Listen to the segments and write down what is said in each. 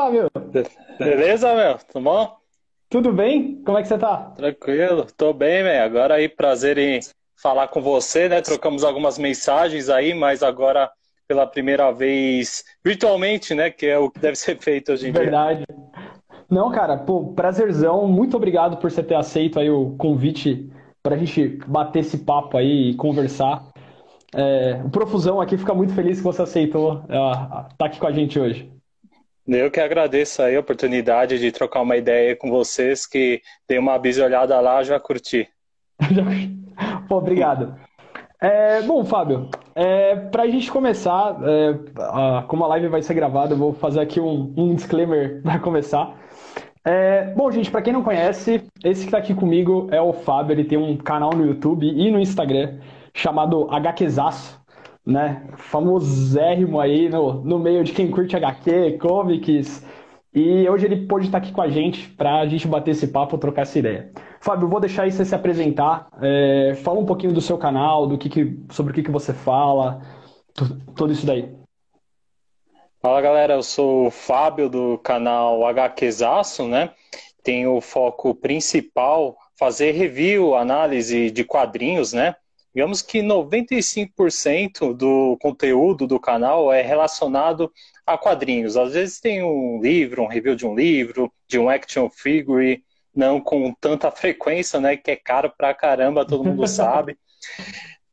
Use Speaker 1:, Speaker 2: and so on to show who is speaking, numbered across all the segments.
Speaker 1: Fábio?
Speaker 2: Beleza, meu? Tudo bom?
Speaker 1: Tudo bem? Como é que você tá?
Speaker 2: Tranquilo, tô bem, meu. Agora aí, prazer em falar com você, né? Trocamos algumas mensagens aí, mas agora pela primeira vez virtualmente, né? Que é o que deve ser feito hoje em
Speaker 1: Verdade. dia. Verdade. Não, cara, pô, prazerzão. Muito obrigado por você ter aceito aí o convite para a gente bater esse papo aí e conversar. É, o Profusão aqui fica muito feliz que você aceitou estar tá aqui com a gente hoje.
Speaker 2: Eu que agradeço aí a oportunidade de trocar uma ideia com vocês, que dei uma bisolhada lá, já curti.
Speaker 1: Pô, obrigado. É, bom, Fábio, é, para a gente começar, é, a, como a live vai ser gravada, eu vou fazer aqui um, um disclaimer para começar. É, bom, gente, para quem não conhece, esse que está aqui comigo é o Fábio, ele tem um canal no YouTube e no Instagram chamado HQzaço, né? Famosérrimo aí no, no meio de quem curte HQ, comics. E hoje ele pôde estar aqui com a gente para a gente bater esse papo, trocar essa ideia. Fábio, vou deixar aí você se apresentar. É, fala um pouquinho do seu canal, do que, que sobre o que, que você fala, tudo isso daí.
Speaker 2: Fala galera, eu sou o Fábio do canal HQzaço, né? Tenho o foco principal fazer review, análise de quadrinhos, né? Digamos que 95% do conteúdo do canal é relacionado a quadrinhos. Às vezes tem um livro, um review de um livro, de um action figure, não com tanta frequência, né? Que é caro pra caramba, todo mundo sabe.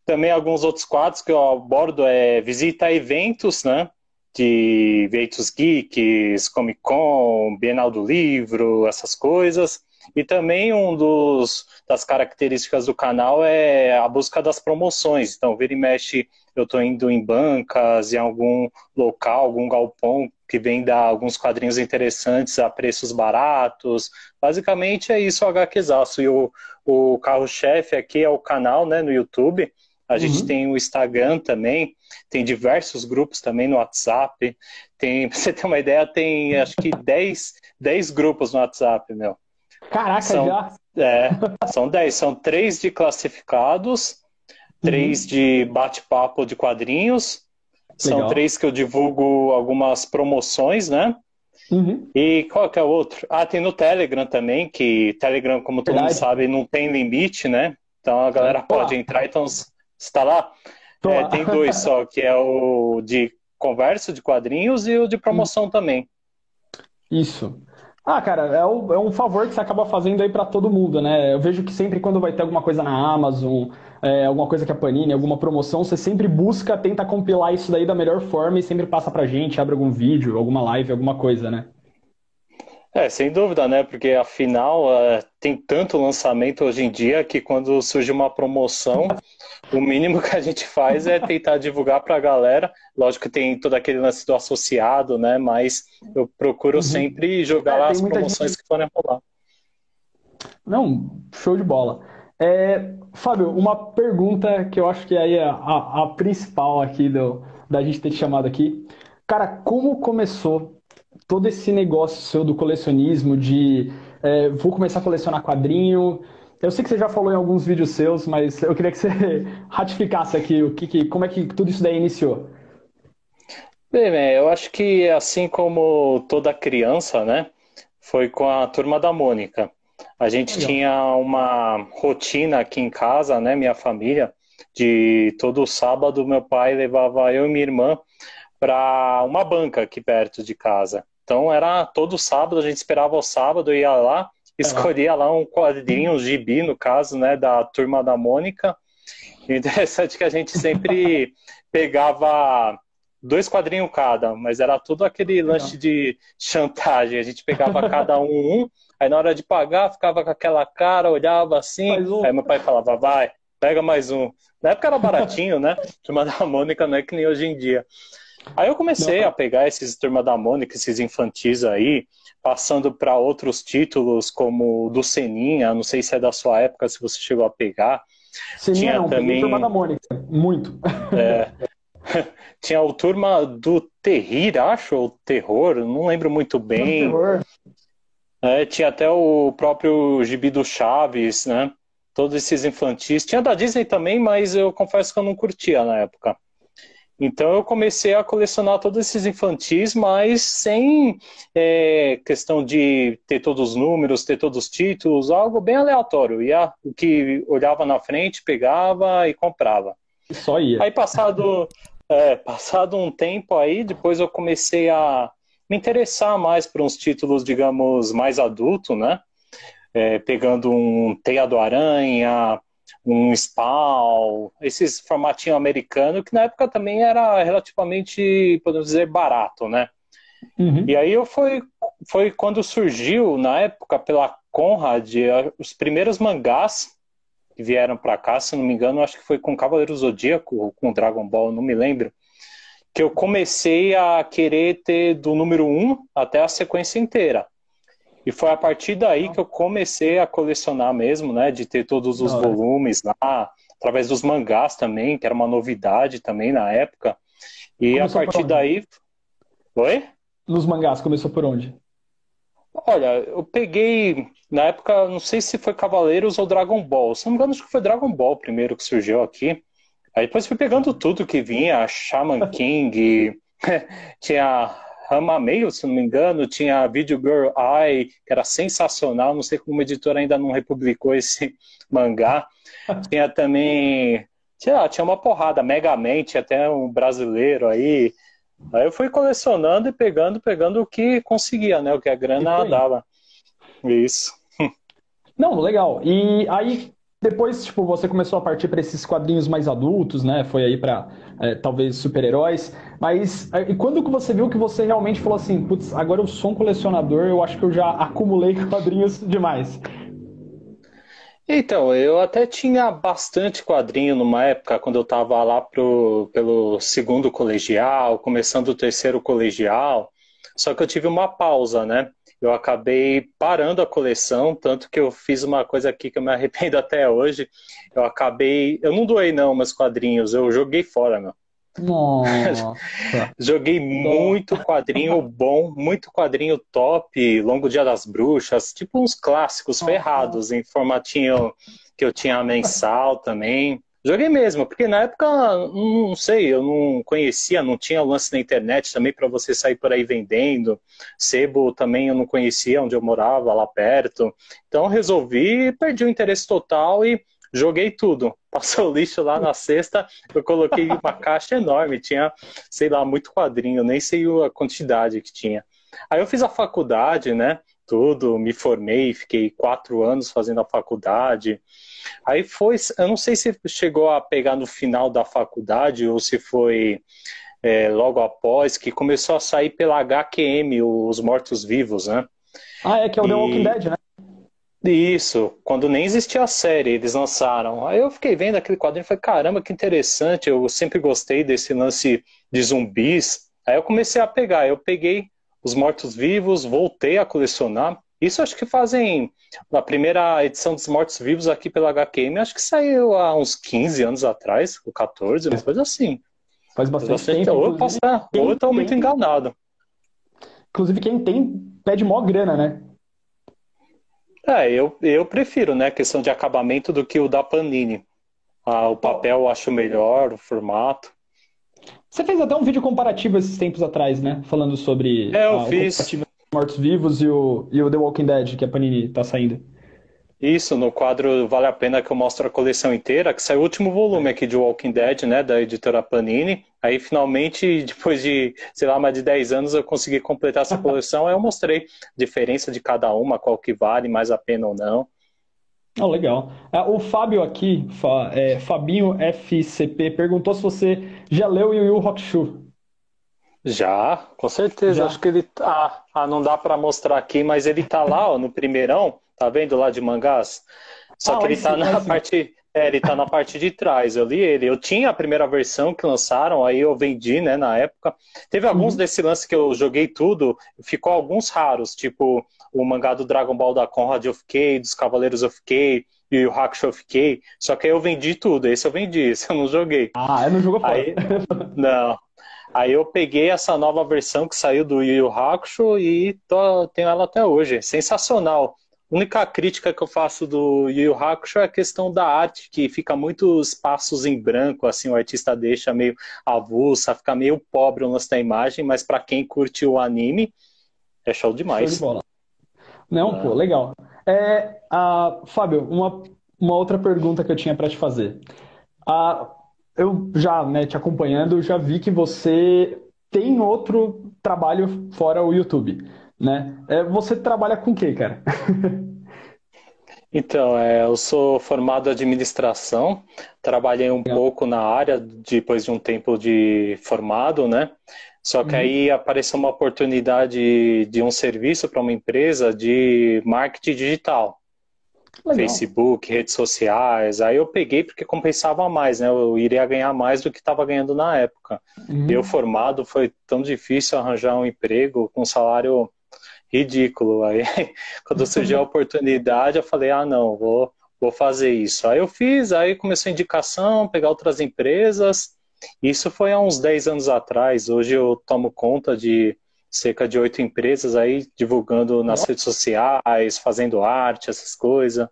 Speaker 2: Também alguns outros quadros que eu abordo é visita eventos, né? de eventos geeks, Comic Con, Bienal do Livro, essas coisas. E também um dos das características do canal é a busca das promoções. Então, vira e mexe, eu estou indo em bancas, em algum local, algum galpão que venda alguns quadrinhos interessantes a preços baratos. Basicamente é isso o HQzaço. E o, o carro-chefe aqui é o canal né, no YouTube. A uhum. gente tem o Instagram também, tem diversos grupos também no WhatsApp. Tem, pra você ter uma ideia, tem acho que 10, 10 grupos no WhatsApp, meu.
Speaker 1: Caraca, são, já?
Speaker 2: É, são 10. São três de classificados, três uhum. de bate-papo de quadrinhos. Legal. São três que eu divulgo algumas promoções, né? Uhum. E qual que é o outro? Ah, tem no Telegram também, que Telegram, como todo Verdade. mundo sabe, não tem limite, né? Então a galera pode entrar. Então, está lá? É, tem dois só, que é o de conversa de quadrinhos e o de promoção hum. também.
Speaker 1: Isso. Ah, cara, é, o, é, um favor que você acaba fazendo aí para todo mundo, né? Eu vejo que sempre quando vai ter alguma coisa na Amazon, é, alguma coisa que a Panini, alguma promoção, você sempre busca, tenta compilar isso daí da melhor forma e sempre passa pra gente, abre algum vídeo, alguma live, alguma coisa, né?
Speaker 2: É, sem dúvida, né? Porque afinal uh, tem tanto lançamento hoje em dia que quando surge uma promoção, o mínimo que a gente faz é tentar divulgar para a galera. Lógico que tem todo aquele lance do associado, né? Mas eu procuro uhum. sempre jogar é, lá as promoções gente... que forem rolar.
Speaker 1: Não, show de bola. É, Fábio, uma pergunta que eu acho que aí é a, a principal aqui do, da gente ter te chamado aqui. Cara, como começou todo esse negócio seu do colecionismo, de é, vou começar a colecionar quadrinho. Eu sei que você já falou em alguns vídeos seus, mas eu queria que você ratificasse aqui o que, que como é que tudo isso daí iniciou.
Speaker 2: Bem, eu acho que assim como toda criança, né, foi com a turma da Mônica. A gente Legal. tinha uma rotina aqui em casa, né, minha família, de todo sábado meu pai levava eu e minha irmã para uma banca aqui perto de casa. Então era todo sábado, a gente esperava o sábado, ia lá, escolhia lá um quadrinho, um gibi, no caso, né, da turma da Mônica. E interessante é que a gente sempre pegava dois quadrinhos cada, mas era tudo aquele lanche de chantagem. A gente pegava cada um um, aí na hora de pagar ficava com aquela cara, olhava assim, um. aí meu pai falava, vai, pega mais um. Na época era baratinho, né? Turma da Mônica não é que nem hoje em dia. Aí eu comecei Não. a pegar esses Turma da Mônica, esses infantis aí, passando para outros títulos como do Seninha, não sei se é da sua época, se você chegou a pegar.
Speaker 1: Seninha Tinha não, também Turma da Mônica, muito.
Speaker 2: É, tinha o Turma do Terrir, acho, ou Terror, não lembro muito bem. Terror. É, tinha até o próprio Gibi do Chaves, né? Todos esses infantis. Tinha da Disney também, mas eu confesso que eu não curtia na época. Então eu comecei a colecionar todos esses infantis, mas sem é, questão de ter todos os números, ter todos os títulos, algo bem aleatório. Ia o que olhava na frente, pegava e comprava.
Speaker 1: Só ia.
Speaker 2: Aí passado, é, passado um tempo aí, depois eu comecei a me interessar mais por uns títulos, digamos, mais adulto, né? É, pegando um Teia do Aranha, um Spawn, esses formatinho americano, que na época também era relativamente, podemos dizer, barato, né? Uhum. E aí eu foi, foi quando surgiu, na época, pela Conrad, os primeiros mangás que vieram para cá, se não me engano, acho que foi com Cavaleiro Zodíaco ou com Dragon Ball, não me lembro, que eu comecei a querer ter do número 1 até a sequência inteira. E foi a partir daí que eu comecei a colecionar mesmo, né? De ter todos os volumes lá, através dos mangás também, que era uma novidade também na época. E começou a partir daí. Oi?
Speaker 1: Nos mangás, começou por onde?
Speaker 2: Olha, eu peguei, na época, não sei se foi Cavaleiros ou Dragon Ball. Se não me engano, acho que foi Dragon Ball primeiro que surgiu aqui. Aí depois fui pegando tudo que vinha, Shaman King, tinha Rama Mail, se não me engano, tinha a Video Girl Eye, que era sensacional, não sei como a editora ainda não republicou esse mangá. tinha também, sei lá, tinha uma porrada, Megamente, até um brasileiro aí. Aí eu fui colecionando e pegando, pegando o que conseguia, né? O que a grana dava. Isso.
Speaker 1: Não, legal. E aí, depois, tipo, você começou a partir para esses quadrinhos mais adultos, né? Foi aí para é, talvez super-heróis. Mas é, e quando que você viu que você realmente falou assim, putz, agora eu sou um colecionador, eu acho que eu já acumulei quadrinhos demais.
Speaker 2: Então, eu até tinha bastante quadrinho numa época, quando eu estava lá pro, pelo segundo colegial, começando o terceiro colegial, só que eu tive uma pausa, né? Eu acabei parando a coleção, tanto que eu fiz uma coisa aqui que eu me arrependo até hoje. Eu acabei. Eu não doei, não, meus quadrinhos, eu joguei fora, meu.
Speaker 1: Nossa.
Speaker 2: Joguei muito quadrinho bom, muito quadrinho top, Longo Dia das Bruxas, tipo uns clássicos ferrados em formatinho que eu tinha mensal também. Joguei mesmo, porque na época, não sei, eu não conhecia, não tinha lance na internet também para você sair por aí vendendo. Sebo também eu não conhecia onde eu morava, lá perto. Então resolvi, perdi o interesse total e joguei tudo. Passou o lixo lá na sexta, eu coloquei uma caixa enorme, tinha, sei lá, muito quadrinho, nem sei a quantidade que tinha. Aí eu fiz a faculdade, né? Tudo, me formei, fiquei quatro anos fazendo a faculdade. Aí foi, eu não sei se chegou a pegar no final da faculdade ou se foi é, logo após, que começou a sair pela HQM, os Mortos-Vivos, né?
Speaker 1: Ah, é que é o e... The Walking Dead, né?
Speaker 2: Isso, quando nem existia a série, eles lançaram. Aí eu fiquei vendo aquele quadrinho e falei, caramba, que interessante, eu sempre gostei desse lance de zumbis. Aí eu comecei a pegar, eu peguei os mortos-vivos, voltei a colecionar. Isso acho que fazem a primeira edição dos Mortos Vivos aqui pela HQM, acho que saiu há uns 15 anos atrás, ou 14, uma coisa assim.
Speaker 1: Faz bastante, bastante tempo. Ou,
Speaker 2: posso estar, ou eu estou muito enganado.
Speaker 1: Inclusive, quem tem pede mó grana, né?
Speaker 2: É, eu, eu prefiro, né, questão de acabamento do que o da Panini. Ah, o papel eu acho melhor, o formato.
Speaker 1: Você fez até um vídeo comparativo esses tempos atrás, né? Falando sobre.
Speaker 2: É, eu fiz.
Speaker 1: Mortos-Vivos e o, e o The Walking Dead, que a Panini tá saindo.
Speaker 2: Isso, no quadro Vale a Pena que eu mostro a coleção inteira, que saiu o último volume aqui de Walking Dead, né, da editora Panini. Aí finalmente, depois de, sei lá, mais de 10 anos, eu consegui completar essa coleção. aí eu mostrei a diferença de cada uma, qual que vale mais a pena ou não.
Speaker 1: Oh, legal. É, o Fábio aqui, é, Fabinho FCP, perguntou se você já leu Yu Yu Hakusho.
Speaker 2: Já, com certeza. Já. Acho que ele tá. Ah, não dá para mostrar aqui, mas ele tá lá, ó, no primeirão. Tá vendo lá de mangás? Só ah, que ele tá sim, na parte. É, ele tá na parte de trás. Eu li ele. Eu tinha a primeira versão que lançaram, aí eu vendi, né, na época. Teve alguns uhum. desse lance que eu joguei tudo, ficou alguns raros, tipo o mangá do Dragon Ball da Conrad eu fiquei, dos Cavaleiros eu fiquei, e o Hakusho eu fiquei. Só que aí eu vendi tudo. Esse eu vendi, esse eu não joguei.
Speaker 1: Ah, eu não jogou fora.
Speaker 2: Aí, não. Aí eu peguei essa nova versão que saiu do Yu Yu Hakusho e tô, tenho ela até hoje. Sensacional. Única crítica que eu faço do Yu Yu Hakusho é a questão da arte, que fica muitos passos em branco, assim, o artista deixa meio avulsa, fica meio pobre o lance da imagem, mas para quem curte o anime, é show demais. Show de bola.
Speaker 1: Não, ah. pô, legal. É, Fábio, uma, uma outra pergunta que eu tinha para te fazer. Eu já, né, te acompanhando, já vi que você tem outro trabalho fora o YouTube né? É, você trabalha com o quê, cara?
Speaker 2: Então, é, eu sou formado em administração, trabalhei um Legal. pouco na área depois de um tempo de formado, né? Só que uhum. aí apareceu uma oportunidade de um serviço para uma empresa de marketing digital. Legal. Facebook, redes sociais. Aí eu peguei porque compensava mais, né? Eu iria ganhar mais do que estava ganhando na época. Uhum. Eu formado foi tão difícil arranjar um emprego com salário ridículo. Aí, quando surgiu a oportunidade, eu falei, ah, não, vou, vou fazer isso. Aí eu fiz, aí começou a indicação, pegar outras empresas. Isso foi há uns 10 anos atrás. Hoje eu tomo conta de cerca de oito empresas aí, divulgando nas redes sociais, fazendo arte, essas coisas.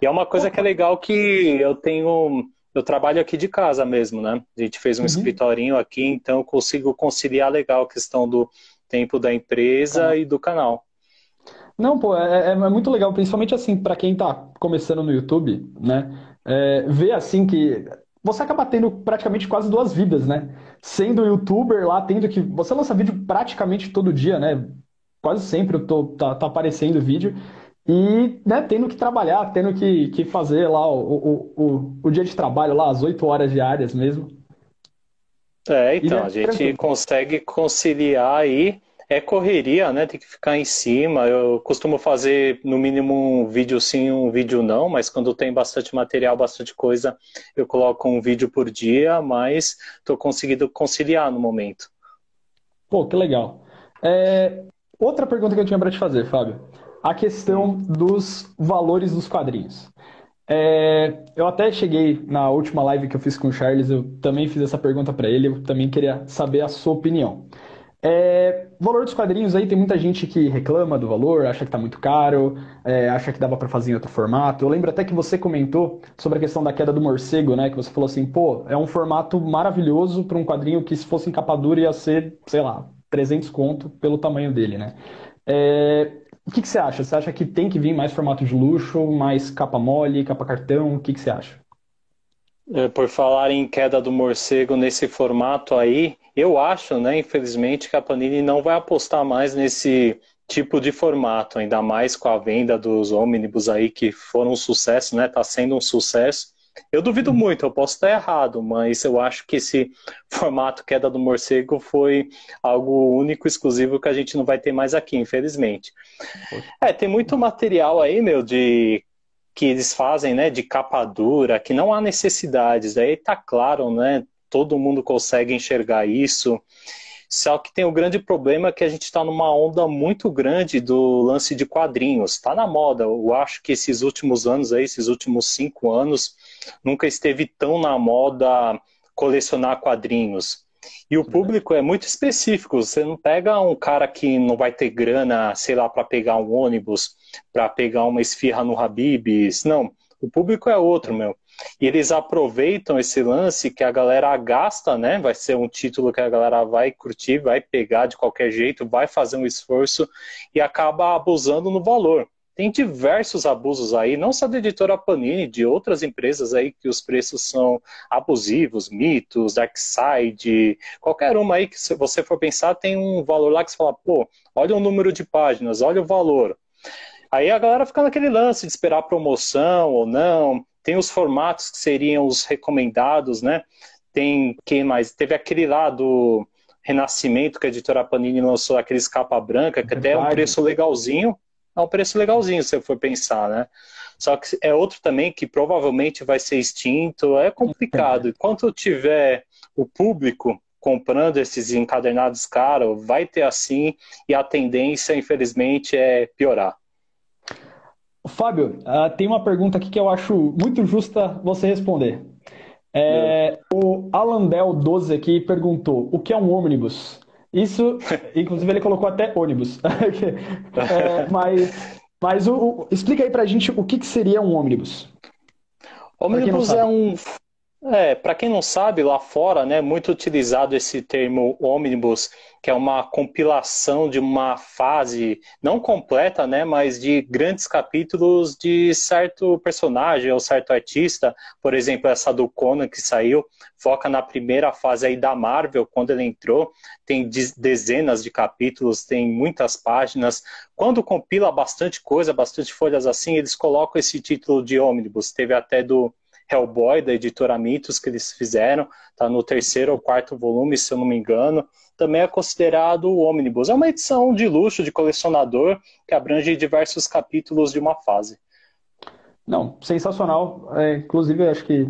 Speaker 2: E é uma coisa que é legal que eu tenho eu trabalho aqui de casa mesmo, né? A gente fez um uhum. escritorinho aqui, então eu consigo conciliar legal a questão do tempo da empresa e do canal.
Speaker 1: Não, pô, é, é, é muito legal, principalmente assim, para quem tá começando no YouTube, né? É, ver assim que você acaba tendo praticamente quase duas vidas, né? Sendo youtuber lá, tendo que. Você lança vídeo praticamente todo dia, né? Quase sempre eu tô, tá, tá aparecendo vídeo. E né, tendo que trabalhar, tendo que, que fazer lá o, o, o, o dia de trabalho, lá, as oito horas diárias mesmo.
Speaker 2: É, então, a gente consegue conciliar aí. É correria, né? Tem que ficar em cima. Eu costumo fazer no mínimo um vídeo sim, um vídeo não, mas quando tem bastante material, bastante coisa, eu coloco um vídeo por dia, mas estou conseguindo conciliar no momento.
Speaker 1: Pô, que legal. É... Outra pergunta que eu tinha para te fazer, Fábio. A questão dos valores dos quadrinhos. É, eu até cheguei na última live que eu fiz com o Charles, eu também fiz essa pergunta para ele, eu também queria saber a sua opinião. É, valor dos quadrinhos aí, tem muita gente que reclama do valor, acha que tá muito caro, é, acha que dava para fazer em outro formato. Eu lembro até que você comentou sobre a questão da queda do morcego, né? Que você falou assim, pô, é um formato maravilhoso para um quadrinho que se fosse em capa dura ia ser, sei lá, 300 conto pelo tamanho dele, né? É, o que, que você acha? Você acha que tem que vir mais formato de luxo, mais capa mole, capa cartão? O que, que você acha?
Speaker 2: É, por falar em queda do morcego nesse formato aí, eu acho, né, infelizmente, que a Panini não vai apostar mais nesse tipo de formato, ainda mais com a venda dos ônibus aí que foram um sucesso, né? Tá sendo um sucesso. Eu duvido muito, eu posso estar errado, mas eu acho que esse formato queda do morcego foi algo único, exclusivo, que a gente não vai ter mais aqui, infelizmente. É, tem muito material aí, meu, de que eles fazem, né, de capa dura, que não há necessidades. Daí tá claro, né? Todo mundo consegue enxergar isso. Só que tem o um grande problema que a gente está numa onda muito grande do lance de quadrinhos. Está na moda. Eu acho que esses últimos anos aí, esses últimos cinco anos, nunca esteve tão na moda colecionar quadrinhos. E o uhum. público é muito específico. Você não pega um cara que não vai ter grana, sei lá, para pegar um ônibus, para pegar uma esfirra no Habib's. Não. O público é outro, meu. E eles aproveitam esse lance que a galera gasta, né? Vai ser um título que a galera vai curtir, vai pegar de qualquer jeito, vai fazer um esforço e acaba abusando no valor. Tem diversos abusos aí, não só da editora Panini, de outras empresas aí que os preços são abusivos, mitos, Darkside, qualquer uma aí que se você for pensar tem um valor lá que você fala, pô, olha o número de páginas, olha o valor. Aí a galera fica naquele lance de esperar promoção ou não. Tem os formatos que seriam os recomendados, né? Tem quem mais? Teve aquele lá do Renascimento que a editora Panini lançou, aqueles capa branca, que até é um preço legalzinho é um preço legalzinho se você for pensar, né? Só que é outro também que provavelmente vai ser extinto, é complicado. Enquanto tiver o público comprando esses encadernados caros, vai ter assim, e a tendência, infelizmente, é piorar.
Speaker 1: Fábio, uh, tem uma pergunta aqui que eu acho muito justa você responder. É, o Alandel12 aqui perguntou: o que é um ônibus? Isso, inclusive, ele colocou até ônibus. é, mas Mas o, o, explica aí pra gente o que, que seria um ônibus.
Speaker 2: Ônibus é um é, para quem não sabe, lá fora, né, muito utilizado esse termo ônibus, que é uma compilação de uma fase não completa, né, mas de grandes capítulos de certo personagem ou certo artista. Por exemplo, essa do Conan que saiu, foca na primeira fase aí da Marvel, quando ele entrou, tem dezenas de capítulos, tem muitas páginas. Quando compila bastante coisa, bastante folhas assim, eles colocam esse título de ônibus. Teve até do Hellboy, da editora Mitos, que eles fizeram, está no terceiro ou quarto volume, se eu não me engano. Também é considerado o Omnibus. É uma edição de luxo, de colecionador, que abrange diversos capítulos de uma fase.
Speaker 1: Não, sensacional. É, inclusive, acho que.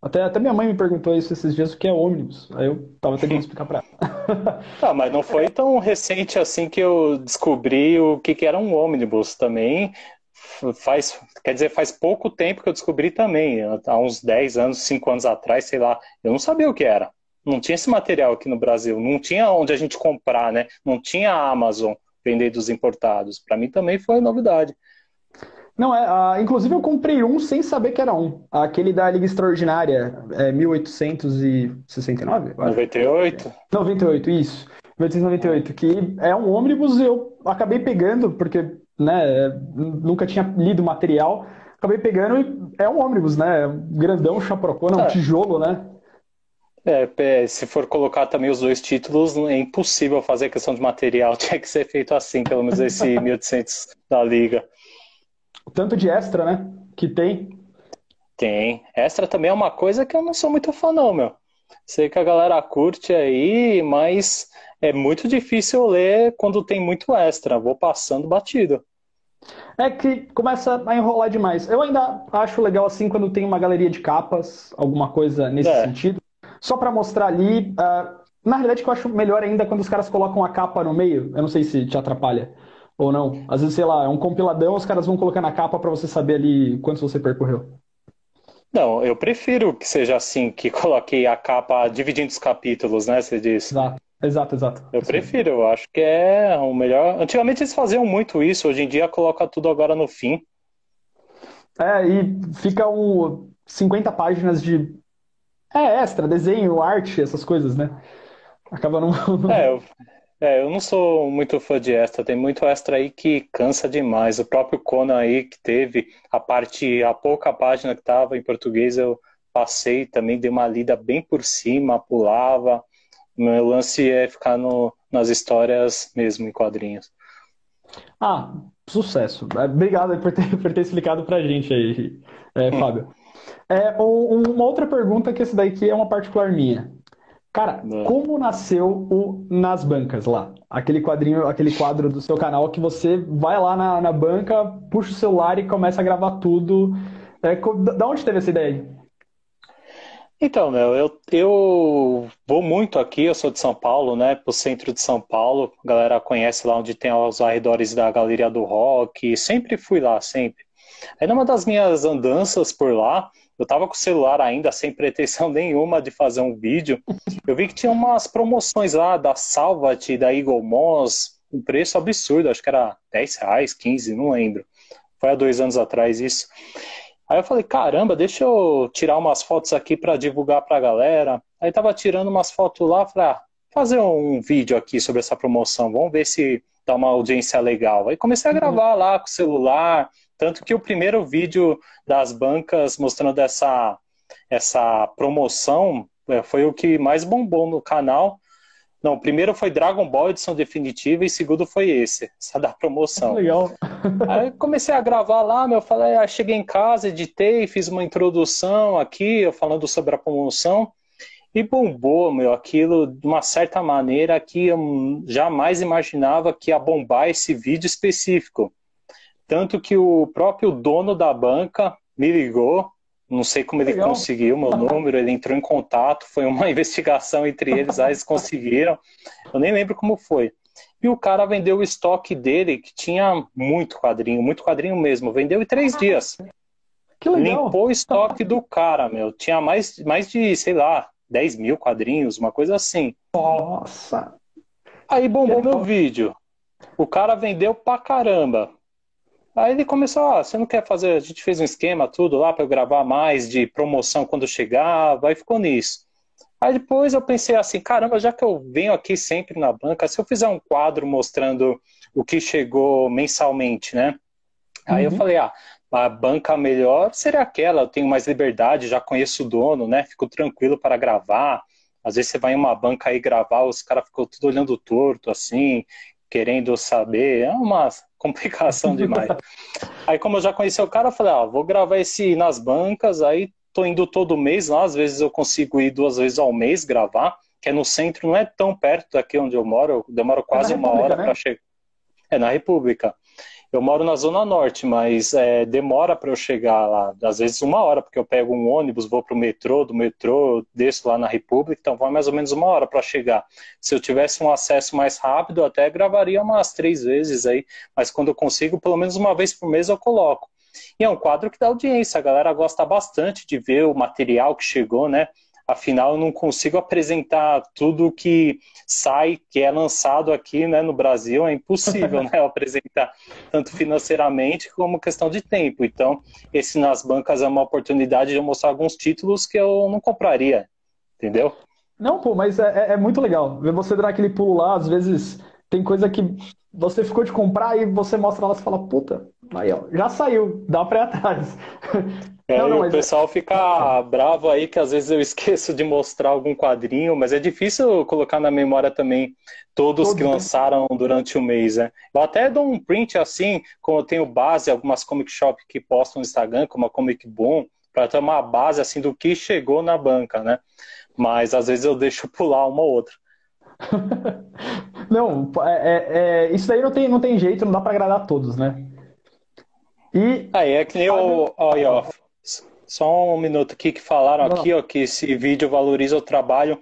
Speaker 1: Até, até minha mãe me perguntou isso esses dias, o que é ônibus. Aí eu tava tentando explicar pra ela.
Speaker 2: ah, mas não foi tão recente assim que eu descobri o que, que era um ônibus também faz, quer dizer, faz pouco tempo que eu descobri também, há uns 10 anos, 5 anos atrás, sei lá, eu não sabia o que era. Não tinha esse material aqui no Brasil, não tinha onde a gente comprar, né? Não tinha a Amazon vender dos importados. Para mim também foi novidade.
Speaker 1: Não, é, uh, inclusive eu comprei um sem saber que era um. Aquele da Liga Extraordinária, é, 1869?
Speaker 2: 98?
Speaker 1: 98, isso. 1898, que é um ônibus e eu acabei pegando, porque né? Nunca tinha lido material. Acabei pegando e é um ônibus, né? Grandão, chaprocona, é um tijolo, né?
Speaker 2: É, se for colocar também os dois títulos, é impossível fazer questão de material. Tinha que ser feito assim, pelo menos esse 1800 da Liga.
Speaker 1: Tanto de extra, né? Que tem.
Speaker 2: Tem. Extra também é uma coisa que eu não sou muito fã, não, meu. Sei que a galera curte aí, mas é muito difícil ler quando tem muito extra. Vou passando batido.
Speaker 1: É que começa a enrolar demais. Eu ainda acho legal assim quando tem uma galeria de capas, alguma coisa nesse é. sentido. Só para mostrar ali. Uh, na realidade, que eu acho melhor ainda quando os caras colocam a capa no meio. Eu não sei se te atrapalha ou não. Às vezes, sei lá, é um compiladão, os caras vão colocar na capa para você saber ali quanto você percorreu.
Speaker 2: Não, eu prefiro que seja assim, que coloque a capa dividindo os capítulos, né? Você disse.
Speaker 1: Exato. Exato, exato.
Speaker 2: Eu prefiro, eu acho que é o melhor. Antigamente eles faziam muito isso, hoje em dia coloca tudo agora no fim.
Speaker 1: É, e fica um 50 páginas de é, extra, desenho, arte, essas coisas, né? Acaba não.
Speaker 2: é, eu, é, eu não sou muito fã de extra, tem muito extra aí que cansa demais. O próprio Conan aí que teve a parte, a pouca página que tava em português, eu passei também, dei uma lida bem por cima, pulava. Meu lance é ficar no, nas histórias mesmo, em quadrinhos.
Speaker 1: Ah, sucesso. Obrigado por ter, por ter explicado pra gente aí, é, hum. Fábio. É, uma outra pergunta que esse daqui é uma particular minha. Cara, Não. como nasceu o Nas Bancas lá? Aquele quadrinho, aquele quadro do seu canal que você vai lá na, na banca, puxa o celular e começa a gravar tudo. É, da onde teve essa ideia?
Speaker 2: Então, meu, eu, eu vou muito aqui, eu sou de São Paulo, né, pro centro de São Paulo, a galera conhece lá onde tem os arredores da Galeria do Rock, sempre fui lá, sempre. Aí numa das minhas andanças por lá, eu tava com o celular ainda, sem pretensão nenhuma de fazer um vídeo, eu vi que tinha umas promoções lá da Salvat, da Eagle Moss, um preço absurdo, acho que era 10 reais, 15, não lembro. Foi há dois anos atrás isso. Aí eu falei, caramba, deixa eu tirar umas fotos aqui para divulgar para a galera. Aí tava tirando umas fotos lá, falei, ah, fazer um vídeo aqui sobre essa promoção, vamos ver se dá uma audiência legal. Aí comecei a uhum. gravar lá com o celular, tanto que o primeiro vídeo das bancas mostrando essa, essa promoção é, foi o que mais bombou no canal. Não, o primeiro foi Dragon Ball edição definitiva e o segundo foi esse, essa da promoção.
Speaker 1: Legal.
Speaker 2: Aí comecei a gravar lá, meu, falei, ah, cheguei em casa, editei, fiz uma introdução aqui, eu falando sobre a promoção e bombou, meu, aquilo de uma certa maneira que eu jamais imaginava que ia bombar esse vídeo específico. Tanto que o próprio dono da banca me ligou não sei como ele Legal. conseguiu meu número, ele entrou em contato, foi uma investigação entre eles, aí eles conseguiram. Eu nem lembro como foi. E o cara vendeu o estoque dele, que tinha muito quadrinho, muito quadrinho mesmo. Vendeu em três dias.
Speaker 1: Que legal.
Speaker 2: Limpou o estoque do cara, meu. Tinha mais, mais de, sei lá, 10 mil quadrinhos, uma coisa assim.
Speaker 1: Nossa!
Speaker 2: Aí bombou meu vídeo. O cara vendeu pra caramba. Aí ele começou, ah, você não quer fazer, a gente fez um esquema, tudo lá para eu gravar mais de promoção quando chegava, aí ficou nisso. Aí depois eu pensei assim, caramba, já que eu venho aqui sempre na banca, se eu fizer um quadro mostrando o que chegou mensalmente, né? Aí uhum. eu falei, ah, a banca melhor seria aquela, eu tenho mais liberdade, já conheço o dono, né? Fico tranquilo para gravar. Às vezes você vai em uma banca aí gravar, os caras ficam tudo olhando torto, assim, querendo saber. É uma complicação demais. aí, como eu já conheci o cara, eu falei, ah, vou gravar esse nas bancas, aí tô indo todo mês lá, às vezes eu consigo ir duas vezes ao mês gravar, que é no centro, não é tão perto daqui onde eu moro, eu demoro quase é uma hora né? para chegar. É na República. Eu moro na Zona Norte, mas é, demora para eu chegar lá, às vezes uma hora, porque eu pego um ônibus, vou para o metrô, do metrô desço lá na República, então vai mais ou menos uma hora para chegar. Se eu tivesse um acesso mais rápido, eu até gravaria umas três vezes aí, mas quando eu consigo, pelo menos uma vez por mês eu coloco. E é um quadro que dá audiência, a galera gosta bastante de ver o material que chegou, né? Afinal eu não consigo apresentar tudo que sai, que é lançado aqui né, no Brasil, é impossível né, apresentar, tanto financeiramente como questão de tempo. Então, esse nas bancas é uma oportunidade de eu mostrar alguns títulos que eu não compraria, entendeu?
Speaker 1: Não, pô, mas é, é, é muito legal. Ver você dar aquele pulo lá, às vezes tem coisa que você ficou de comprar e você mostra lá e fala, puta, aí ó, já saiu, dá pra ir atrás.
Speaker 2: É, não, não, o é pessoal fica bravo aí que às vezes eu esqueço de mostrar algum quadrinho, mas é difícil colocar na memória também todos, que né? lançaram durante o mês, né? Eu até dou um print assim, como eu tenho base, algumas comic shop que postam no Instagram, como a Comic Boom, para ter uma base assim do que chegou na banca, né? Mas às vezes eu deixo pular uma ou outra.
Speaker 1: não, é, é, é, isso daí não tem, não tem jeito, não dá para agradar a todos, né?
Speaker 2: E. Aí é que nem o. Olha, ó, só um minuto aqui que falaram Não. aqui, ó, que esse vídeo valoriza o trabalho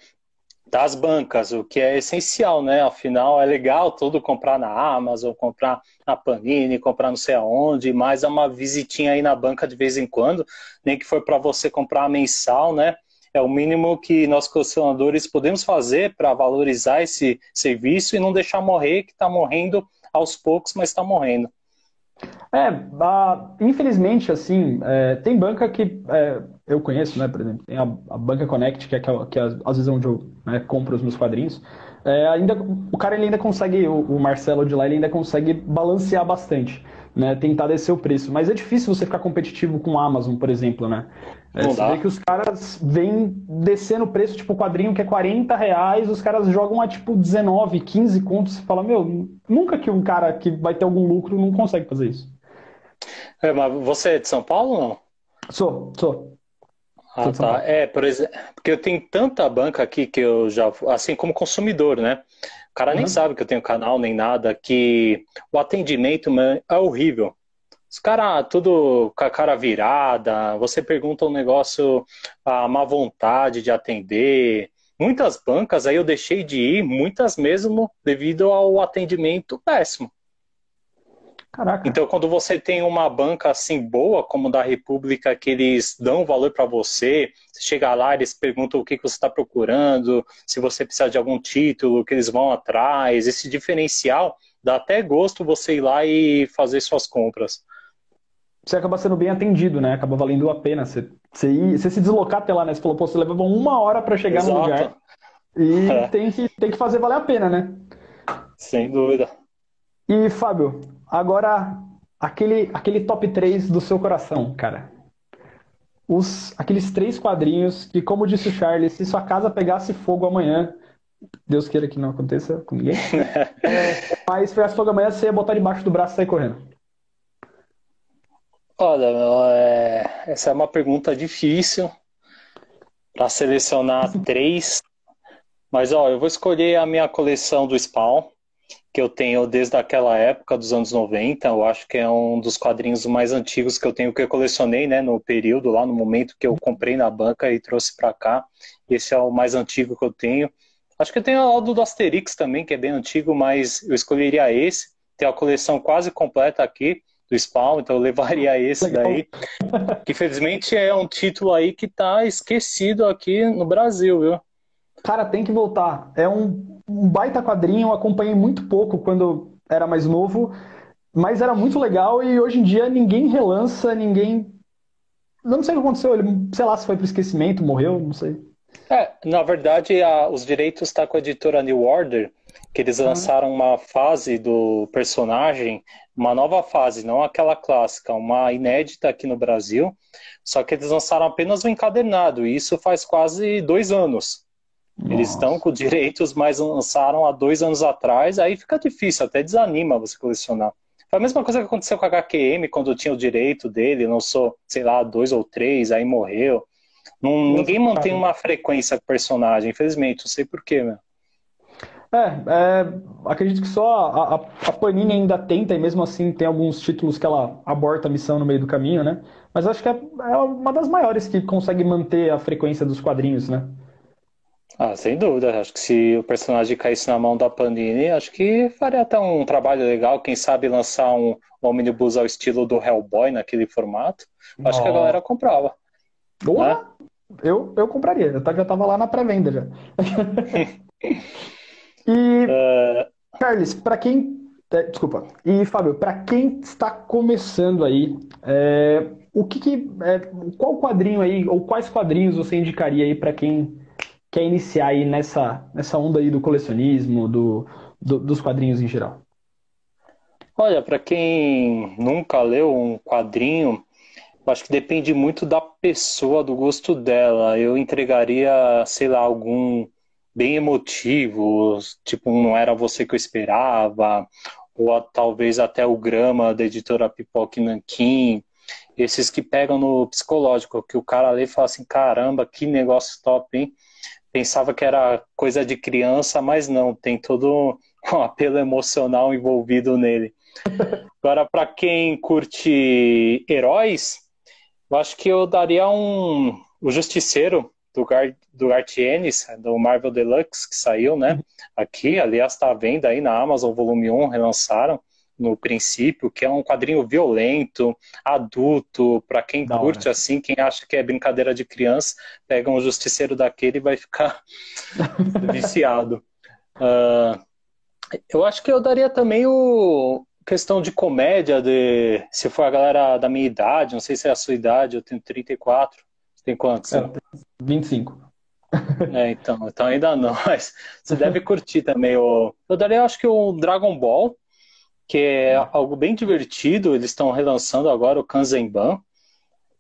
Speaker 2: das bancas, o que é essencial, né? Afinal, é legal tudo comprar na Amazon, comprar na Panini, comprar não sei aonde, mas é uma visitinha aí na banca de vez em quando, nem que for para você comprar mensal, né? É o mínimo que nós colecionadores podemos fazer para valorizar esse serviço e não deixar morrer, que está morrendo aos poucos, mas está morrendo.
Speaker 1: É, a, infelizmente, assim, é, tem banca que é, eu conheço, né, por exemplo, tem a, a Banca Connect, que é, que, que às vezes é onde eu né, compro os meus quadrinhos, é, ainda, o cara ele ainda consegue, o, o, Marcelo de lá, ele ainda consegue balancear bastante, né, tentar descer o preço, mas é difícil você ficar competitivo com a Amazon, por exemplo, né, é, você vê que os caras vêm descendo o preço, tipo, o quadrinho que é 40 reais, os caras jogam a tipo 19, 15 contos. Você fala, meu, nunca que um cara que vai ter algum lucro não consegue fazer isso.
Speaker 2: É, mas você é de São Paulo ou não?
Speaker 1: Sou, sou.
Speaker 2: Ah, tá. É, por exemplo, porque eu tenho tanta banca aqui que eu já, assim como consumidor, né? O cara uhum. nem sabe que eu tenho canal nem nada, que o atendimento é horrível. Os caras tudo com a cara virada, você pergunta um negócio, a má vontade de atender. Muitas bancas aí eu deixei de ir, muitas mesmo devido ao atendimento péssimo. Caraca. Então, quando você tem uma banca assim boa, como da República, que eles dão valor para você, você chega lá, eles perguntam o que, que você está procurando, se você precisa de algum título, que eles vão atrás, esse diferencial dá até gosto você ir lá e fazer suas compras
Speaker 1: você acaba sendo bem atendido, né? Acaba valendo a pena você, você, ir, você se deslocar até lá, né? Você falou, pô, você leva uma hora para chegar Exato. no lugar. E é. tem, que, tem que fazer valer a pena, né?
Speaker 2: Sem dúvida.
Speaker 1: E, Fábio, agora aquele, aquele top 3 do seu coração, cara. Os, aqueles três quadrinhos que, como disse o Charles, se sua casa pegasse fogo amanhã, Deus queira que não aconteça com ninguém, é, mas se pegasse fogo amanhã, você ia botar debaixo do braço e sair correndo.
Speaker 2: Olha, é... essa é uma pergunta difícil para selecionar três. Mas ó, eu vou escolher a minha coleção do Spawn, que eu tenho desde aquela época dos anos 90. Eu acho que é um dos quadrinhos mais antigos que eu tenho que eu colecionei, né, no período lá no momento que eu comprei na banca e trouxe para cá. Esse é o mais antigo que eu tenho. Acho que eu tenho o do Asterix também, que é bem antigo, mas eu escolheria esse. Tem a coleção quase completa aqui do Spawn, então eu levaria esse daí. Que infelizmente é um título aí que tá esquecido aqui no Brasil, viu?
Speaker 1: Cara, tem que voltar. É um, um baita quadrinho, eu acompanhei muito pouco quando era mais novo. mas era muito legal e hoje em dia ninguém relança, ninguém. Eu não sei o que aconteceu, ele, sei lá se foi pro esquecimento, morreu, não sei.
Speaker 2: É, na verdade, a, os direitos estão tá com a editora New Order, que eles uhum. lançaram uma fase do personagem, uma nova fase, não aquela clássica, uma inédita aqui no Brasil, só que eles lançaram apenas o encadernado, e isso faz quase dois anos. Nossa. Eles estão com direitos, mas lançaram há dois anos atrás, aí fica difícil, até desanima você colecionar. Foi a mesma coisa que aconteceu com a HQM, quando tinha o direito dele, lançou, sei lá, dois ou três, aí morreu. Não, ninguém mantém uma frequência com o personagem, infelizmente, não sei porquê, meu.
Speaker 1: É, é, acredito que só a, a, Panini ainda tenta, e mesmo assim tem alguns títulos que ela aborta a missão no meio do caminho, né? Mas acho que é, é uma das maiores que consegue manter a frequência dos quadrinhos, né?
Speaker 2: Ah, sem dúvida. Acho que se o personagem caísse na mão da Panini, acho que faria até um trabalho legal. Quem sabe lançar um omnibus ao estilo do Hellboy naquele formato. Acho oh. que a galera comprava.
Speaker 1: Boa! Né? Eu, eu compraria. Eu já estava lá na pré-venda já. E, uh... Carlos, para quem. É, desculpa. E, Fábio, para quem está começando aí, é, o que, que é, qual quadrinho aí, ou quais quadrinhos você indicaria aí para quem quer iniciar aí nessa, nessa onda aí do colecionismo, do, do dos quadrinhos em geral?
Speaker 2: Olha, para quem nunca leu um quadrinho, acho que depende muito da pessoa, do gosto dela. Eu entregaria, sei lá, algum bem emotivos, tipo, não era você que eu esperava, ou talvez até o Grama da editora Pipoque Nanquim, esses que pegam no psicológico, que o cara lê e fala assim, caramba, que negócio top, hein? Pensava que era coisa de criança, mas não, tem todo um apelo emocional envolvido nele. Agora, para quem curte heróis, eu acho que eu daria um o Justiceiro, do, Gar, do Gartienes, do Marvel Deluxe, que saiu, né? Aqui, aliás, está à venda aí na Amazon, volume 1, relançaram no princípio, que é um quadrinho violento, adulto, para quem Não, curte né? assim, quem acha que é brincadeira de criança, pega um justiceiro daquele e vai ficar viciado. Uh, eu acho que eu daria também o questão de comédia, de se for a galera da minha idade, não sei se é a sua idade, eu tenho 34, tem quantos? É,
Speaker 1: 25.
Speaker 2: É, então, então ainda não, mas você deve curtir também o. Eu daria, acho que o Dragon Ball, que é algo bem divertido, eles estão relançando agora o Kanzenban.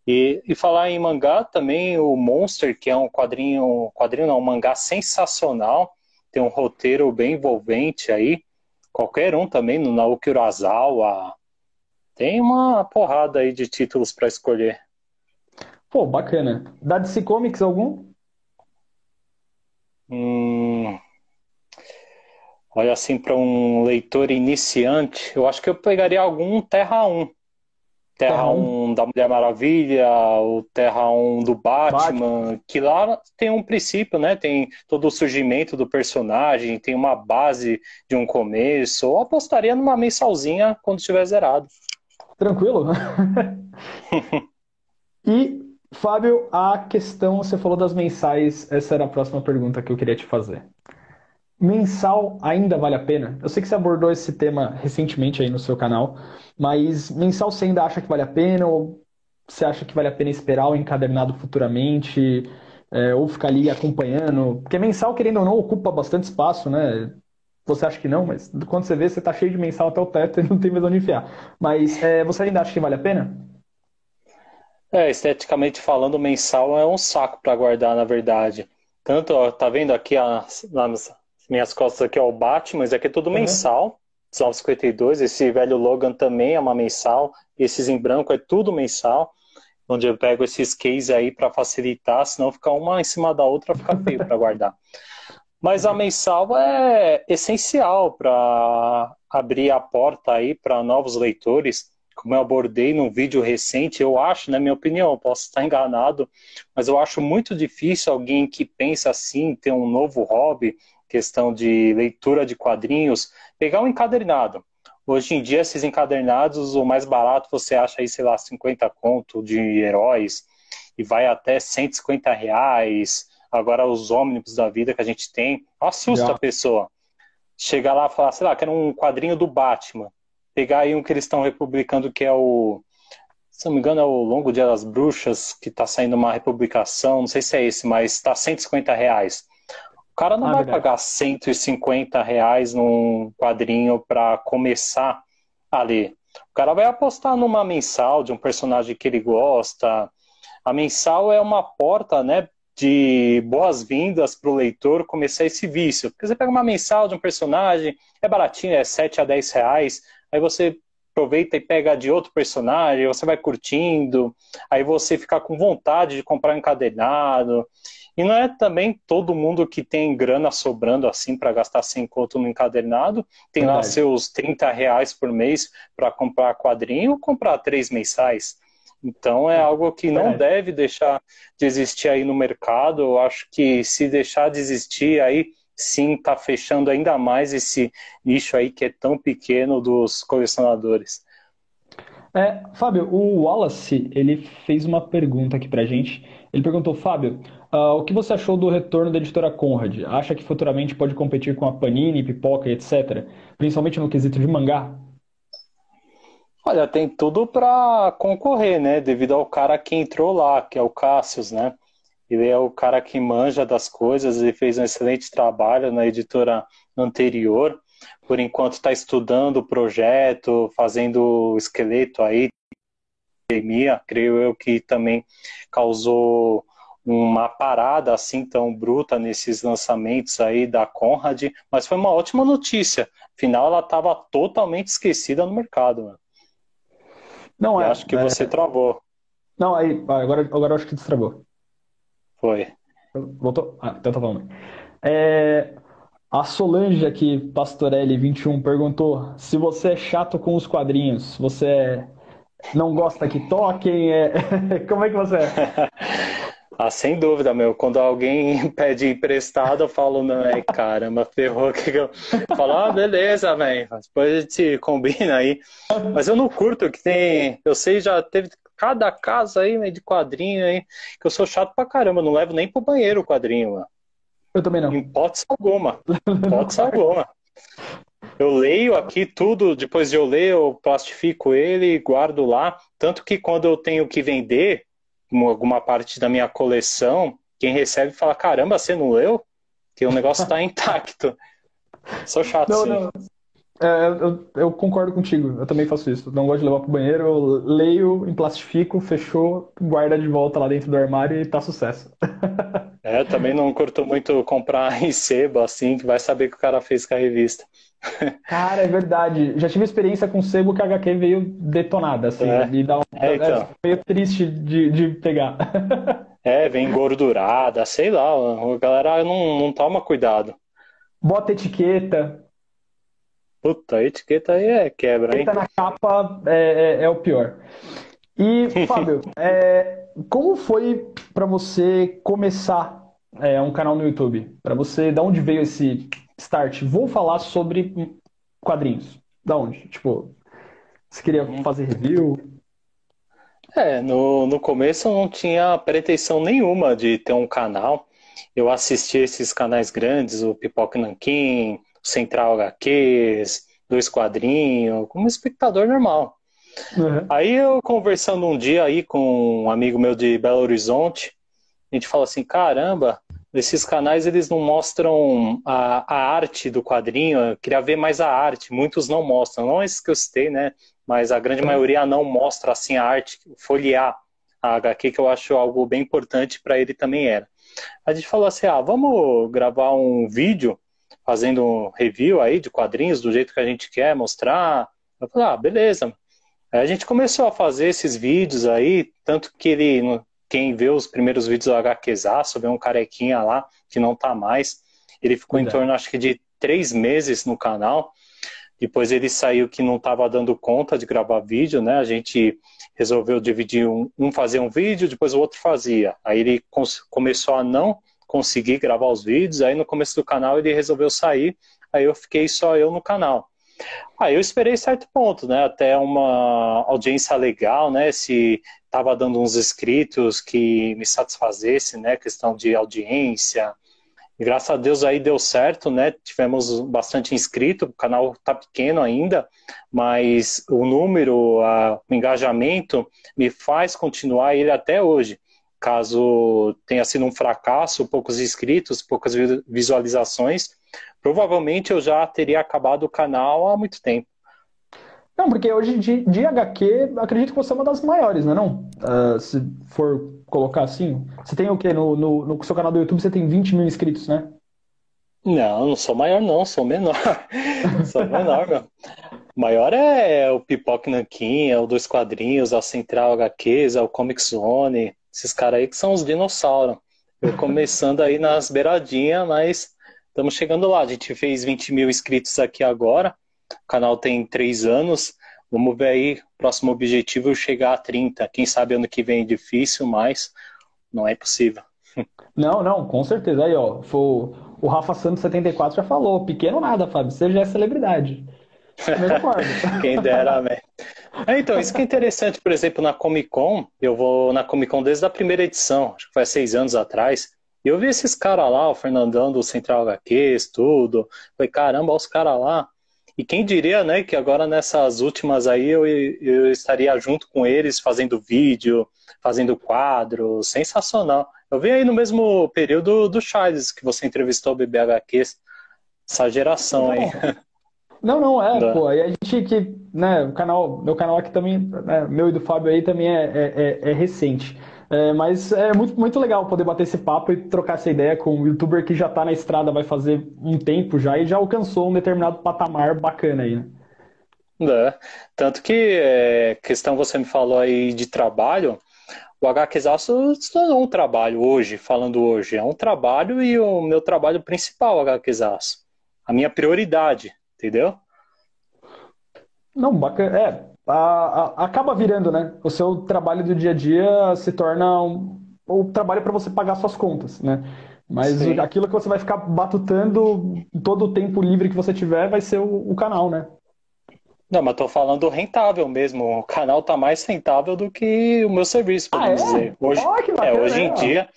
Speaker 2: E, e falar em mangá também, o Monster, que é um quadrinho, quadrinho não, um mangá sensacional, tem um roteiro bem envolvente aí. Qualquer um também, no Naoki Urasawa. Tem uma porrada aí de títulos para escolher.
Speaker 1: Pô, bacana. Da DC Comics algum?
Speaker 2: Hum, olha assim, para um leitor iniciante, eu acho que eu pegaria algum Terra 1. Terra, Terra 1, 1 da Mulher Maravilha, o Terra 1 do Batman, Batman, que lá tem um princípio, né? Tem todo o surgimento do personagem, tem uma base de um começo. Eu apostaria numa mensalzinha quando estiver zerado.
Speaker 1: Tranquilo. e Fábio, a questão, você falou das mensais, essa era a próxima pergunta que eu queria te fazer. Mensal ainda vale a pena? Eu sei que você abordou esse tema recentemente aí no seu canal, mas mensal você ainda acha que vale a pena ou você acha que vale a pena esperar o encadernado futuramente é, ou ficar ali acompanhando? Porque mensal, querendo ou não, ocupa bastante espaço, né? Você acha que não, mas quando você vê, você tá cheio de mensal até o teto e não tem mais onde enfiar. Mas é, você ainda acha que vale a pena?
Speaker 2: É, esteticamente falando, mensal é um saco para guardar, na verdade. Tanto, ó, tá vendo aqui as, nas minhas costas aqui, ó, o Batman, isso aqui é tudo uhum. mensal. 952, esse velho Logan também é uma mensal, esses em branco é tudo mensal, onde eu pego esses cases aí para facilitar, senão ficar uma em cima da outra, fica feio para guardar. Mas a mensal é essencial para abrir a porta aí para novos leitores como eu abordei num vídeo recente, eu acho, na minha opinião, posso estar enganado, mas eu acho muito difícil alguém que pensa assim, ter um novo hobby, questão de leitura de quadrinhos, pegar um encadernado. Hoje em dia, esses encadernados, o mais barato você acha aí, sei lá, 50 conto de heróis, e vai até 150 reais. Agora, os ônibus da vida que a gente tem, assusta Já. a pessoa. Chegar lá e falar, sei lá, quero um quadrinho do Batman pegar aí um que eles estão republicando, que é o. Se não me engano, é o Longo Dia das Bruxas, que está saindo uma republicação, não sei se é esse, mas está 150 reais. O cara não ah, vai verdade. pagar 150 reais num quadrinho para começar a ler. O cara vai apostar numa mensal de um personagem que ele gosta. A mensal é uma porta, né, de boas-vindas para o leitor começar esse vício. Porque você pega uma mensal de um personagem, é baratinho, é 7 a 10 reais, aí você aproveita e pega de outro personagem, você vai curtindo, aí você fica com vontade de comprar encadernado. E não é também todo mundo que tem grana sobrando assim para gastar sem conto no encadernado. Tem Verdade. lá seus 30 reais por mês para comprar quadrinho ou comprar três mensais. Então é algo que não é. deve deixar de existir aí no mercado. Eu acho que se deixar de existir aí, sim, está fechando ainda mais esse nicho aí que é tão pequeno dos colecionadores.
Speaker 1: É, Fábio, o Wallace ele fez uma pergunta aqui pra gente. Ele perguntou, Fábio, uh, o que você achou do retorno da editora Conrad? Acha que futuramente pode competir com a Panini, Pipoca e etc., principalmente no quesito de mangá?
Speaker 2: Olha, tem tudo para concorrer, né? Devido ao cara que entrou lá, que é o Cassius, né? Ele é o cara que manja das coisas e fez um excelente trabalho na editora anterior. Por enquanto está estudando o projeto, fazendo o esqueleto aí, pandemia, creio eu que também causou uma parada assim tão bruta nesses lançamentos aí da Conrad, mas foi uma ótima notícia. Afinal, ela estava totalmente esquecida no mercado. Mano. Não é. acho que é... você travou.
Speaker 1: Não, aí, agora, agora acho que destravou.
Speaker 2: Foi.
Speaker 1: Voltou? Ah, então tá falando. É, a Solange aqui, Pastorelli21, perguntou se você é chato com os quadrinhos. Você não gosta que toquem? É... Como é que você é?
Speaker 2: Ah, sem dúvida, meu. Quando alguém pede emprestado, eu falo, não, é caramba, ferrou. Que eu falo, ah, beleza, velho. Depois a gente combina aí. Mas eu não curto que tem. Eu sei, já teve cada casa aí né, de quadrinho aí, que eu sou chato pra caramba. não levo nem pro banheiro o quadrinho, mano.
Speaker 1: Eu também não.
Speaker 2: Em hipótese alguma. Hipótese alguma. Eu leio aqui tudo, depois de eu ler, eu plastifico ele, guardo lá. Tanto que quando eu tenho que vender, alguma parte da minha coleção, quem recebe fala: caramba, você não leu? Que o negócio está intacto. Sou chato, não, sim. Não.
Speaker 1: É, eu, eu, concordo contigo, eu também faço isso. Não gosto de levar pro banheiro, eu leio, emplastifico, fechou, guarda de volta lá dentro do armário e tá sucesso.
Speaker 2: É, eu também não curto muito comprar em sebo, assim, que vai saber que o cara fez com a revista.
Speaker 1: Cara, é verdade. Já tive experiência com sebo que a HQ veio detonada, assim. É. E dá um... é, então. é meio triste de, de pegar.
Speaker 2: É, vem gordurada, sei lá. A galera não, não toma cuidado.
Speaker 1: Bota etiqueta.
Speaker 2: Puta, a etiqueta aí é quebra, hein?
Speaker 1: Etiqueta na capa é, é, é o pior. E, Fábio, é, como foi para você começar é, um canal no YouTube? Para você, da onde veio esse start, vou falar sobre quadrinhos. Da onde? Tipo, você queria fazer review?
Speaker 2: É, no, no começo eu não tinha pretensão nenhuma de ter um canal. Eu assisti esses canais grandes, o Pipoca Nanquim, Central HQs, Dois Quadrinhos, como espectador normal. Uhum. Aí eu conversando um dia aí com um amigo meu de Belo Horizonte, a gente fala assim, caramba, esses canais eles não mostram a, a arte do quadrinho, eu queria ver mais a arte, muitos não mostram, não esses que eu citei, né? Mas a grande maioria não mostra assim a arte, folhear a HQ, que eu acho algo bem importante para ele também era. A gente falou assim, ah, vamos gravar um vídeo fazendo um review aí de quadrinhos do jeito que a gente quer mostrar. Eu falei, ah, beleza. Aí a gente começou a fazer esses vídeos aí, tanto que ele quem vê os primeiros vídeos do HQzaço, vê um carequinha lá, que não tá mais. Ele ficou em torno, acho que, de três meses no canal. Depois ele saiu que não estava dando conta de gravar vídeo, né? A gente resolveu dividir um, um fazer um vídeo, depois o outro fazia. Aí ele começou a não conseguir gravar os vídeos. Aí no começo do canal ele resolveu sair. Aí eu fiquei só eu no canal. Aí eu esperei certo ponto, né? Até uma audiência legal, né? Se estava dando uns inscritos que me satisfazesse, né? Questão de audiência E graças a Deus aí deu certo, né? Tivemos bastante inscrito, o canal tá pequeno ainda, mas o número, a, o engajamento me faz continuar ele até hoje. Caso tenha sido um fracasso, poucos inscritos, poucas visualizações, provavelmente eu já teria acabado o canal há muito tempo.
Speaker 1: Não, porque hoje de, de HQ, acredito que você é uma das maiores, né? Não? Uh, se for colocar assim. Você tem o quê? No, no, no seu canal do YouTube você tem 20 mil inscritos, né?
Speaker 2: Não, não sou maior, não, sou menor. sou menor, meu. Maior é o Pipoque Nankin, é o Dois Quadrinhos, a Central HQs, é o Comic Zone. Esses caras aí que são os dinossauros. Eu começando aí nas beiradinhas, mas estamos chegando lá. A gente fez 20 mil inscritos aqui agora. O canal tem três anos. Vamos ver aí, próximo objetivo é chegar a 30. Quem sabe ano que vem é difícil, mas não é possível.
Speaker 1: Não, não, com certeza. Aí, ó, foi, o Rafa Santos 74 já falou, pequeno nada, Fábio, você já é celebridade.
Speaker 2: Quem dera, né? É, então, isso que é interessante, por exemplo, na Comic Con, eu vou na Comic Con desde a primeira edição, acho que foi há seis anos atrás, e eu vi esses caras lá, o Fernandão do Central HQs, tudo. Falei, caramba, olha os caras lá. E quem diria, né, que agora nessas últimas aí eu, eu estaria junto com eles fazendo vídeo, fazendo quadro, sensacional. Eu vi aí no mesmo período do Charles, que você entrevistou o BBHQ, essa geração aí.
Speaker 1: Não, não, é, não. pô, e a gente que, né, o canal, meu canal aqui também, né, meu e do Fábio aí também é, é, é, é recente. É, mas é muito, muito legal poder bater esse papo e trocar essa ideia com um youtuber que já está na estrada, vai fazer um tempo já e já alcançou um determinado patamar bacana aí, né?
Speaker 2: É. Tanto que, é, questão você me falou aí de trabalho, o HQzaço se tornou um trabalho hoje, falando hoje. É um trabalho e o meu trabalho principal, o HQzaço. A minha prioridade, entendeu?
Speaker 1: Não, bacana. É, a, a, acaba virando, né? O seu trabalho do dia a dia se torna um, o trabalho para você pagar suas contas, né? Mas Sim. aquilo que você vai ficar batutando todo o tempo livre que você tiver vai ser o, o canal, né?
Speaker 2: Não, mas tô falando rentável mesmo. O canal tá mais rentável do que o meu serviço, podemos ah, é? dizer. Hoje, oh, bacana, é, hoje em dia,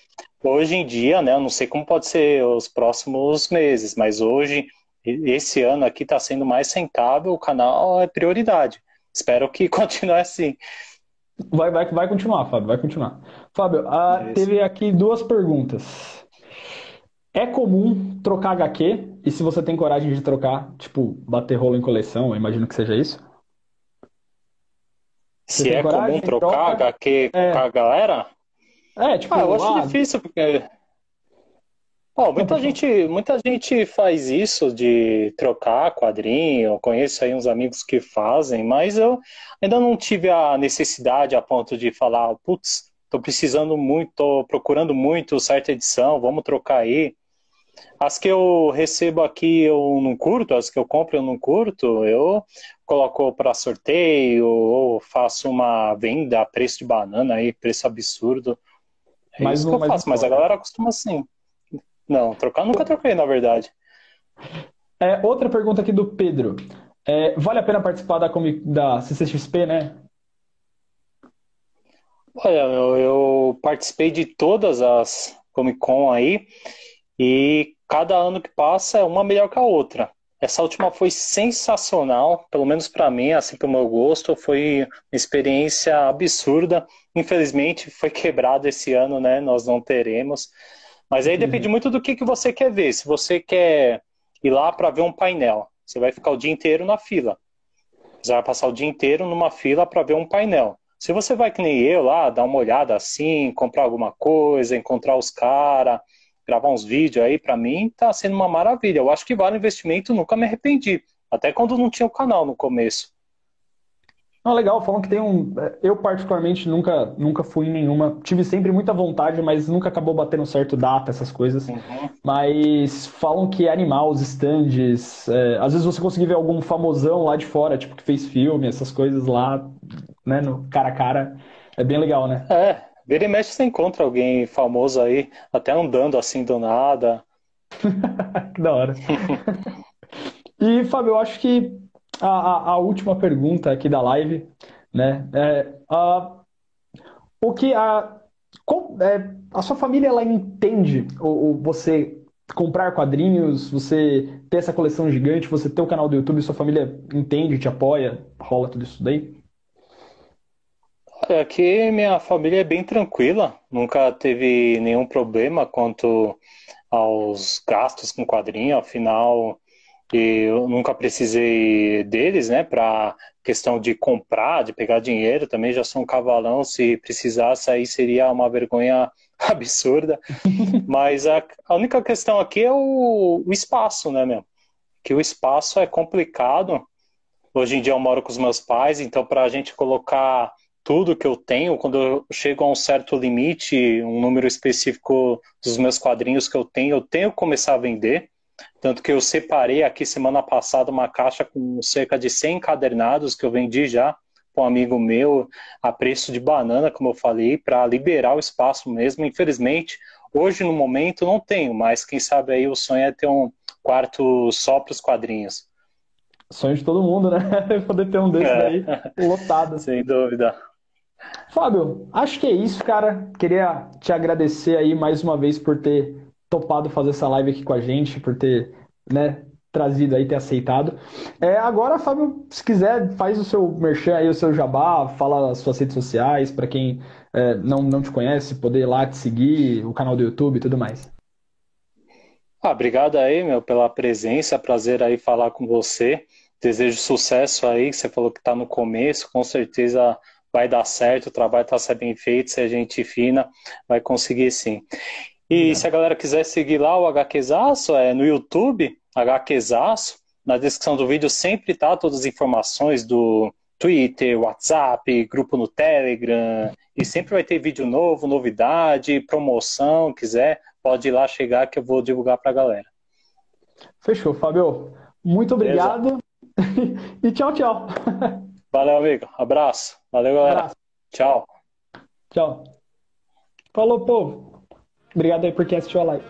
Speaker 2: hoje em dia, né? Eu não sei como pode ser os próximos meses, mas hoje, esse ano aqui tá sendo mais rentável. O canal é prioridade. Espero que continue assim.
Speaker 1: Vai, vai, vai continuar, Fábio, vai continuar. Fábio, ah, teve aqui duas perguntas. É comum trocar HQ? E se você tem coragem de trocar, tipo, bater rolo em coleção, eu imagino que seja isso?
Speaker 2: Você se é coragem, comum trocar troca... HQ é... com a galera?
Speaker 1: É, tipo,
Speaker 2: ah, eu acho difícil, porque Muita gente, muita gente faz isso de trocar quadrinho. conheço aí uns amigos que fazem, mas eu ainda não tive a necessidade a ponto de falar, putz, tô precisando muito, tô procurando muito certa edição, vamos trocar aí. As que eu recebo aqui eu não curto, as que eu compro eu não curto, eu coloco para sorteio ou faço uma venda a preço de banana aí, preço absurdo. É mas isso que eu faço, mas a galera costuma assim. Não, trocar nunca troquei, na verdade.
Speaker 1: É, outra pergunta aqui do Pedro. É, vale a pena participar da, da CCXP, né?
Speaker 2: Olha, eu, eu participei de todas as Comic Con aí e cada ano que passa é uma melhor que a outra. Essa última foi sensacional, pelo menos para mim, assim como eu gosto, foi uma experiência absurda. Infelizmente foi quebrado esse ano, né? Nós não teremos. Mas aí depende uhum. muito do que, que você quer ver. Se você quer ir lá para ver um painel, você vai ficar o dia inteiro na fila. Você vai passar o dia inteiro numa fila para ver um painel. Se você vai que nem eu lá, dar uma olhada assim, comprar alguma coisa, encontrar os caras, gravar uns vídeos aí, para mim tá sendo uma maravilha. Eu acho que vale o investimento, nunca me arrependi. Até quando não tinha o canal no começo.
Speaker 1: Não, legal, falam que tem um. Eu, particularmente, nunca, nunca fui em nenhuma. Tive sempre muita vontade, mas nunca acabou batendo certo data, essas coisas. Uhum. Mas falam que é animal, os stands. É... às vezes você conseguir ver algum famosão lá de fora, tipo, que fez filme, essas coisas lá, né, no cara a cara. É bem legal, né?
Speaker 2: É, vira e mexe você encontra alguém famoso aí, até andando assim do nada.
Speaker 1: que da hora. e, Fábio, eu acho que a, a, a última pergunta aqui da live, né? É, a, o que a, é, a sua família ela entende o, o, você comprar quadrinhos, você ter essa coleção gigante, você ter o canal do YouTube, sua família entende, te apoia, rola tudo isso daí?
Speaker 2: Aqui minha família é bem tranquila, nunca teve nenhum problema quanto aos gastos com quadrinho, afinal eu nunca precisei deles, né, para questão de comprar, de pegar dinheiro, também já sou um cavalão, se precisasse aí seria uma vergonha absurda, mas a, a, única questão aqui é o, o espaço, né, meu? Que o espaço é complicado. Hoje em dia eu moro com os meus pais, então para a gente colocar tudo que eu tenho, quando eu chego a um certo limite, um número específico dos meus quadrinhos que eu tenho, eu tenho que começar a vender. Tanto que eu separei aqui semana passada uma caixa com cerca de 100 encadernados que eu vendi já para um amigo meu a preço de banana, como eu falei, para liberar o espaço mesmo. Infelizmente, hoje no momento não tenho, mas quem sabe aí o sonho é ter um quarto só para os quadrinhos.
Speaker 1: Sonho de todo mundo, né? Poder ter um desses é. aí lotado.
Speaker 2: Sem dúvida.
Speaker 1: Fábio, acho que é isso, cara. Queria te agradecer aí mais uma vez por ter topado fazer essa live aqui com a gente, por ter, né, trazido aí, ter aceitado. É, agora, Fábio, se quiser, faz o seu merchan aí, o seu jabá, fala as suas redes sociais, para quem é, não, não te conhece, poder ir lá te seguir, o canal do YouTube e tudo mais.
Speaker 2: Ah, obrigado aí, meu, pela presença, prazer aí falar com você. Desejo sucesso aí, você falou que está no começo, com certeza vai dar certo, o trabalho está sendo bem feito, se a gente fina, vai conseguir sim. E é. se a galera quiser seguir lá o HQzaço, é no YouTube, HQzaço, na descrição do vídeo sempre tá todas as informações do Twitter, WhatsApp, grupo no Telegram, e sempre vai ter vídeo novo, novidade, promoção, quiser, pode ir lá chegar que eu vou divulgar para a galera.
Speaker 1: Fechou, Fábio. Muito obrigado. e tchau, tchau.
Speaker 2: Valeu, amigo. Abraço. Valeu, galera. Abraço. Tchau.
Speaker 1: Tchau. Falou, povo. Obrigado aí por quem assistiu a live.